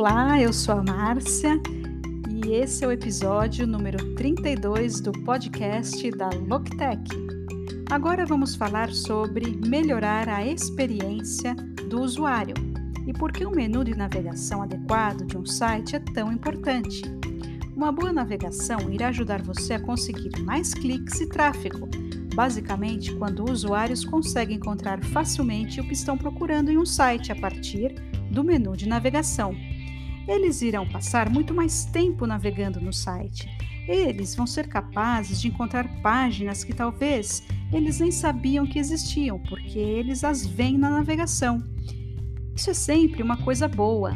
Olá, eu sou a Márcia e esse é o episódio número 32 do podcast da Loctech. Agora vamos falar sobre melhorar a experiência do usuário e por que o menu de navegação adequado de um site é tão importante. Uma boa navegação irá ajudar você a conseguir mais cliques e tráfego, basicamente quando usuários conseguem encontrar facilmente o que estão procurando em um site a partir do menu de navegação. Eles irão passar muito mais tempo navegando no site. Eles vão ser capazes de encontrar páginas que talvez eles nem sabiam que existiam, porque eles as veem na navegação. Isso é sempre uma coisa boa.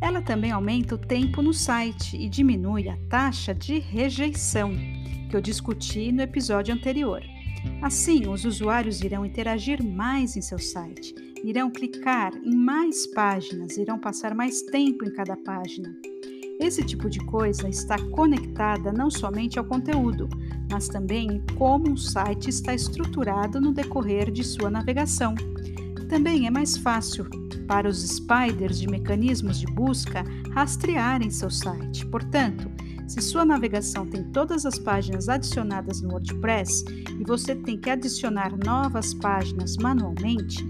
Ela também aumenta o tempo no site e diminui a taxa de rejeição, que eu discuti no episódio anterior. Assim, os usuários irão interagir mais em seu site irão clicar em mais páginas, irão passar mais tempo em cada página. Esse tipo de coisa está conectada não somente ao conteúdo, mas também em como um site está estruturado no decorrer de sua navegação. Também é mais fácil para os spiders de mecanismos de busca rastrearem seu site. Portanto, se sua navegação tem todas as páginas adicionadas no WordPress e você tem que adicionar novas páginas manualmente,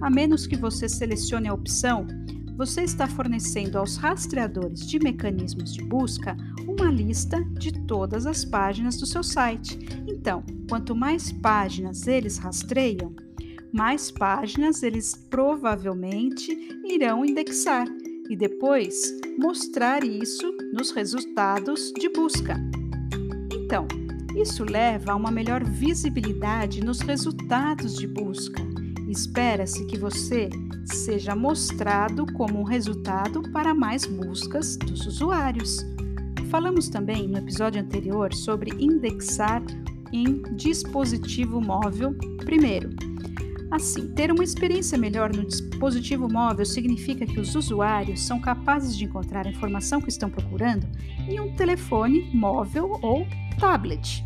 a menos que você selecione a opção, você está fornecendo aos rastreadores de mecanismos de busca uma lista de todas as páginas do seu site. Então, quanto mais páginas eles rastreiam, mais páginas eles provavelmente irão indexar e depois mostrar isso nos resultados de busca. Então, isso leva a uma melhor visibilidade nos resultados de busca Espera-se que você seja mostrado como um resultado para mais buscas dos usuários. Falamos também no episódio anterior sobre indexar em dispositivo móvel primeiro. Assim, ter uma experiência melhor no dispositivo móvel significa que os usuários são capazes de encontrar a informação que estão procurando em um telefone móvel ou tablet.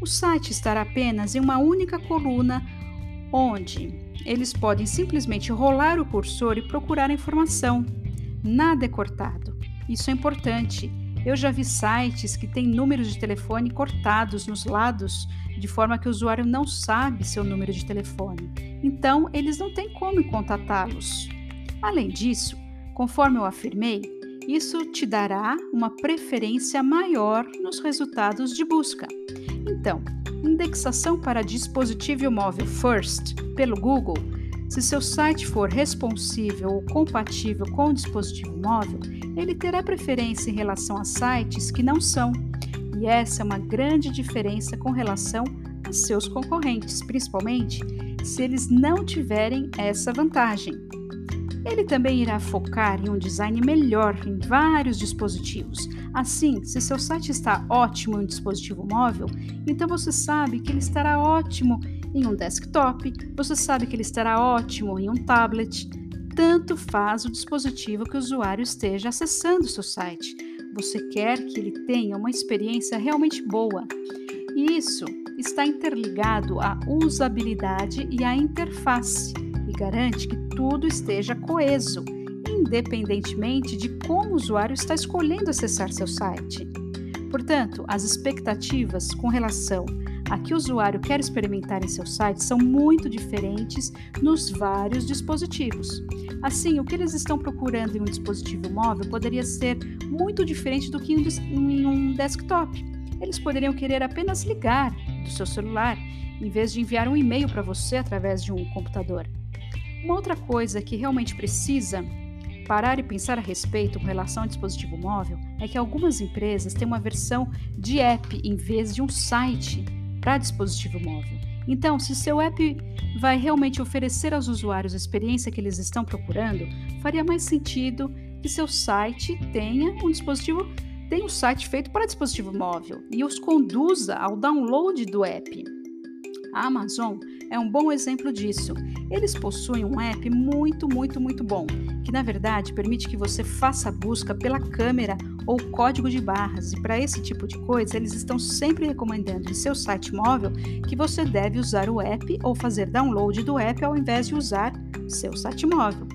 O site estará apenas em uma única coluna onde eles podem simplesmente rolar o cursor e procurar a informação. Nada é cortado. Isso é importante. Eu já vi sites que têm números de telefone cortados nos lados, de forma que o usuário não sabe seu número de telefone. Então, eles não têm como contatá-los. Além disso, conforme eu afirmei, isso te dará uma preferência maior nos resultados de busca. Então, indexação para dispositivo móvel First pelo Google, se seu site for responsível ou compatível com o dispositivo móvel, ele terá preferência em relação a sites que não são. E essa é uma grande diferença com relação a seus concorrentes, principalmente se eles não tiverem essa vantagem. Ele também irá focar em um design melhor em vários dispositivos. Assim, se seu site está ótimo em um dispositivo móvel, então você sabe que ele estará ótimo em um desktop, você sabe que ele estará ótimo em um tablet. Tanto faz o dispositivo que o usuário esteja acessando seu site. Você quer que ele tenha uma experiência realmente boa. E isso está interligado à usabilidade e à interface e garante que tudo esteja coeso, independentemente de como o usuário está escolhendo acessar seu site. Portanto, as expectativas com relação a que o usuário quer experimentar em seu site são muito diferentes nos vários dispositivos. Assim, o que eles estão procurando em um dispositivo móvel poderia ser muito diferente do que em um desktop. Eles poderiam querer apenas ligar do seu celular, em vez de enviar um e-mail para você através de um computador. Uma outra coisa que realmente precisa parar e pensar a respeito com relação ao dispositivo móvel é que algumas empresas têm uma versão de app em vez de um site para dispositivo móvel. Então, se seu app vai realmente oferecer aos usuários a experiência que eles estão procurando, faria mais sentido que seu site tenha um dispositivo, tenha um site feito para dispositivo móvel e os conduza ao download do app. A Amazon é um bom exemplo disso. Eles possuem um app muito, muito, muito bom, que na verdade permite que você faça a busca pela câmera ou código de barras. E para esse tipo de coisa, eles estão sempre recomendando em seu site móvel que você deve usar o app ou fazer download do app ao invés de usar seu site móvel.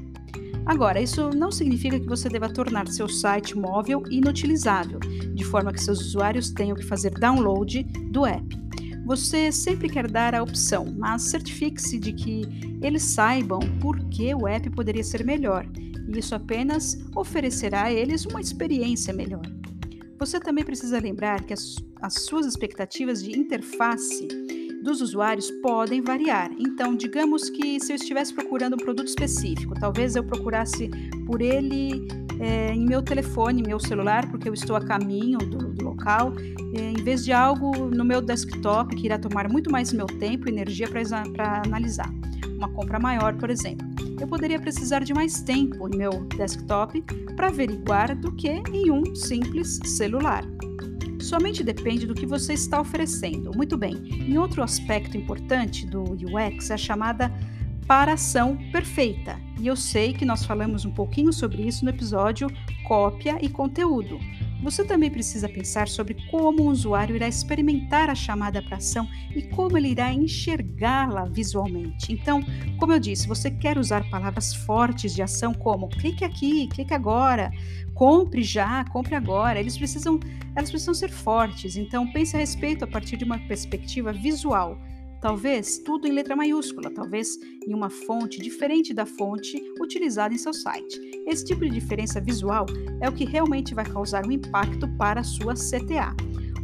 Agora, isso não significa que você deva tornar seu site móvel inutilizável, de forma que seus usuários tenham que fazer download do app. Você sempre quer dar a opção, mas certifique-se de que eles saibam por que o app poderia ser melhor, e isso apenas oferecerá a eles uma experiência melhor. Você também precisa lembrar que as, as suas expectativas de interface dos usuários podem variar. Então, digamos que se eu estivesse procurando um produto específico, talvez eu procurasse por ele é, em meu telefone, meu celular, porque eu estou a caminho do, do local, é, em vez de algo no meu desktop que irá tomar muito mais meu tempo e energia para analisar. Uma compra maior, por exemplo. Eu poderia precisar de mais tempo em meu desktop para averiguar do que em um simples celular somente depende do que você está oferecendo. Muito bem, em outro aspecto importante do UX é a chamada paração perfeita. E eu sei que nós falamos um pouquinho sobre isso no episódio Cópia e Conteúdo. Você também precisa pensar sobre como o usuário irá experimentar a chamada para ação e como ele irá enxergá-la visualmente. Então, como eu disse, você quer usar palavras fortes de ação como clique aqui, clique agora, compre já, compre agora. Eles precisam, elas precisam ser fortes. Então, pense a respeito a partir de uma perspectiva visual Talvez tudo em letra maiúscula, talvez em uma fonte diferente da fonte utilizada em seu site. Esse tipo de diferença visual é o que realmente vai causar um impacto para a sua CTA.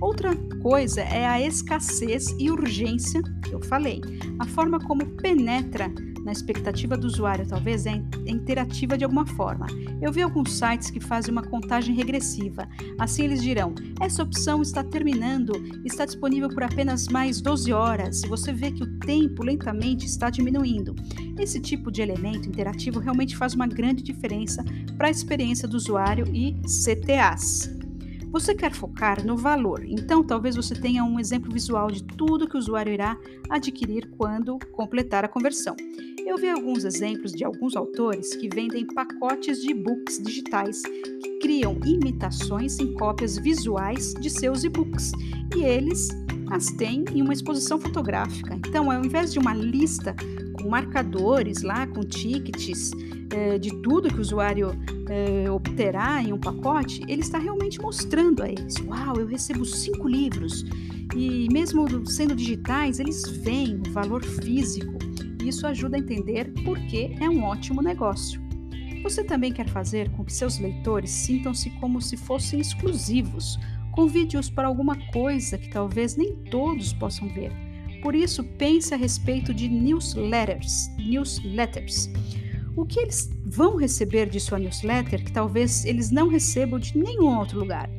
Outra coisa é a escassez e urgência que eu falei, a forma como penetra na expectativa do usuário, talvez é, é interativa de alguma forma. Eu vi alguns sites que fazem uma contagem regressiva. Assim eles dirão: essa opção está terminando, está disponível por apenas mais 12 horas. E você vê que o tempo lentamente está diminuindo. Esse tipo de elemento interativo realmente faz uma grande diferença para a experiência do usuário e CTAs. Você quer focar no valor, então talvez você tenha um exemplo visual de tudo que o usuário irá adquirir quando completar a conversão. Eu vi alguns exemplos de alguns autores que vendem pacotes de e-books digitais que criam imitações em cópias visuais de seus e-books e eles as têm em uma exposição fotográfica. Então, ao invés de uma lista com marcadores lá, com tickets é, de tudo que o usuário é, obterá em um pacote, ele está realmente mostrando a eles: Uau, eu recebo cinco livros. E mesmo sendo digitais, eles veem o valor físico. Isso ajuda a entender por que é um ótimo negócio. Você também quer fazer com que seus leitores sintam-se como se fossem exclusivos. Convide-os para alguma coisa que talvez nem todos possam ver. Por isso, pense a respeito de newsletters. Newsletters o que eles vão receber de sua newsletter que talvez eles não recebam de nenhum outro lugar.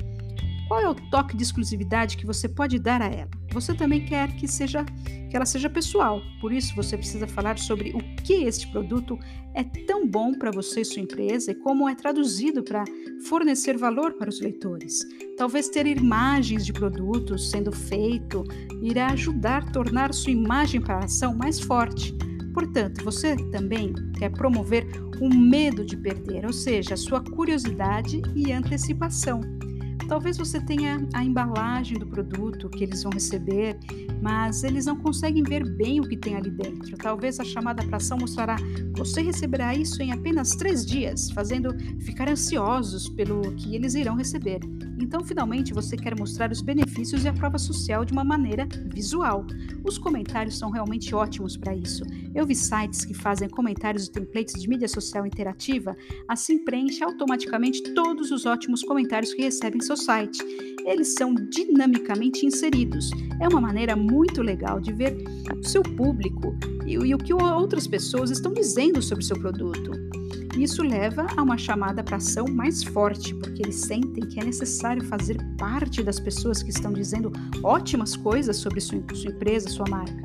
Qual é o toque de exclusividade que você pode dar a ela? Você também quer que seja que ela seja pessoal. Por isso você precisa falar sobre o que este produto é tão bom para você e sua empresa e como é traduzido para fornecer valor para os leitores. Talvez ter imagens de produtos sendo feito irá ajudar a tornar sua imagem para a ação mais forte. Portanto, você também quer promover o medo de perder, ou seja, a sua curiosidade e antecipação. Talvez você tenha a embalagem do produto que eles vão receber, mas eles não conseguem ver bem o que tem ali dentro. Talvez a chamada para ação mostrará: você receberá isso em apenas três dias, fazendo ficar ansiosos pelo que eles irão receber. Então, finalmente, você quer mostrar os benefícios e a prova social de uma maneira visual. Os comentários são realmente ótimos para isso. Eu vi sites que fazem comentários e templates de mídia social interativa, assim preenche automaticamente todos os ótimos comentários que recebem seu site. Eles são dinamicamente inseridos. É uma maneira muito legal de ver o seu público e, e o que outras pessoas estão dizendo sobre o seu produto. Isso leva a uma chamada para ação mais forte, porque eles sentem que é necessário fazer parte das pessoas que estão dizendo ótimas coisas sobre sua, sua empresa, sua marca.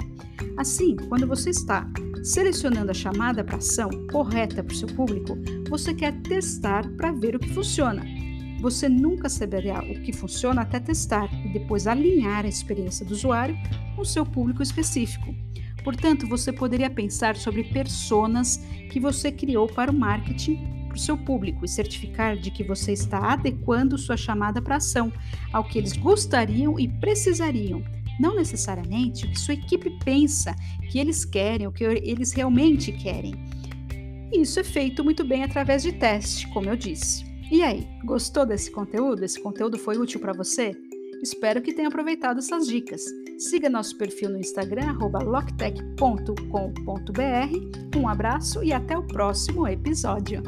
Assim, quando você está selecionando a chamada para ação correta para o seu público, você quer testar para ver o que funciona. Você nunca saberá o que funciona até testar e depois alinhar a experiência do usuário com o seu público específico. Portanto, você poderia pensar sobre personas que você criou para o marketing para o seu público e certificar de que você está adequando sua chamada para ação ao que eles gostariam e precisariam, não necessariamente o que sua equipe pensa que eles querem, o que eles realmente querem. Isso é feito muito bem através de teste, como eu disse. E aí, gostou desse conteúdo? Esse conteúdo foi útil para você? Espero que tenha aproveitado essas dicas. Siga nosso perfil no Instagram, loctech.com.br. Um abraço e até o próximo episódio.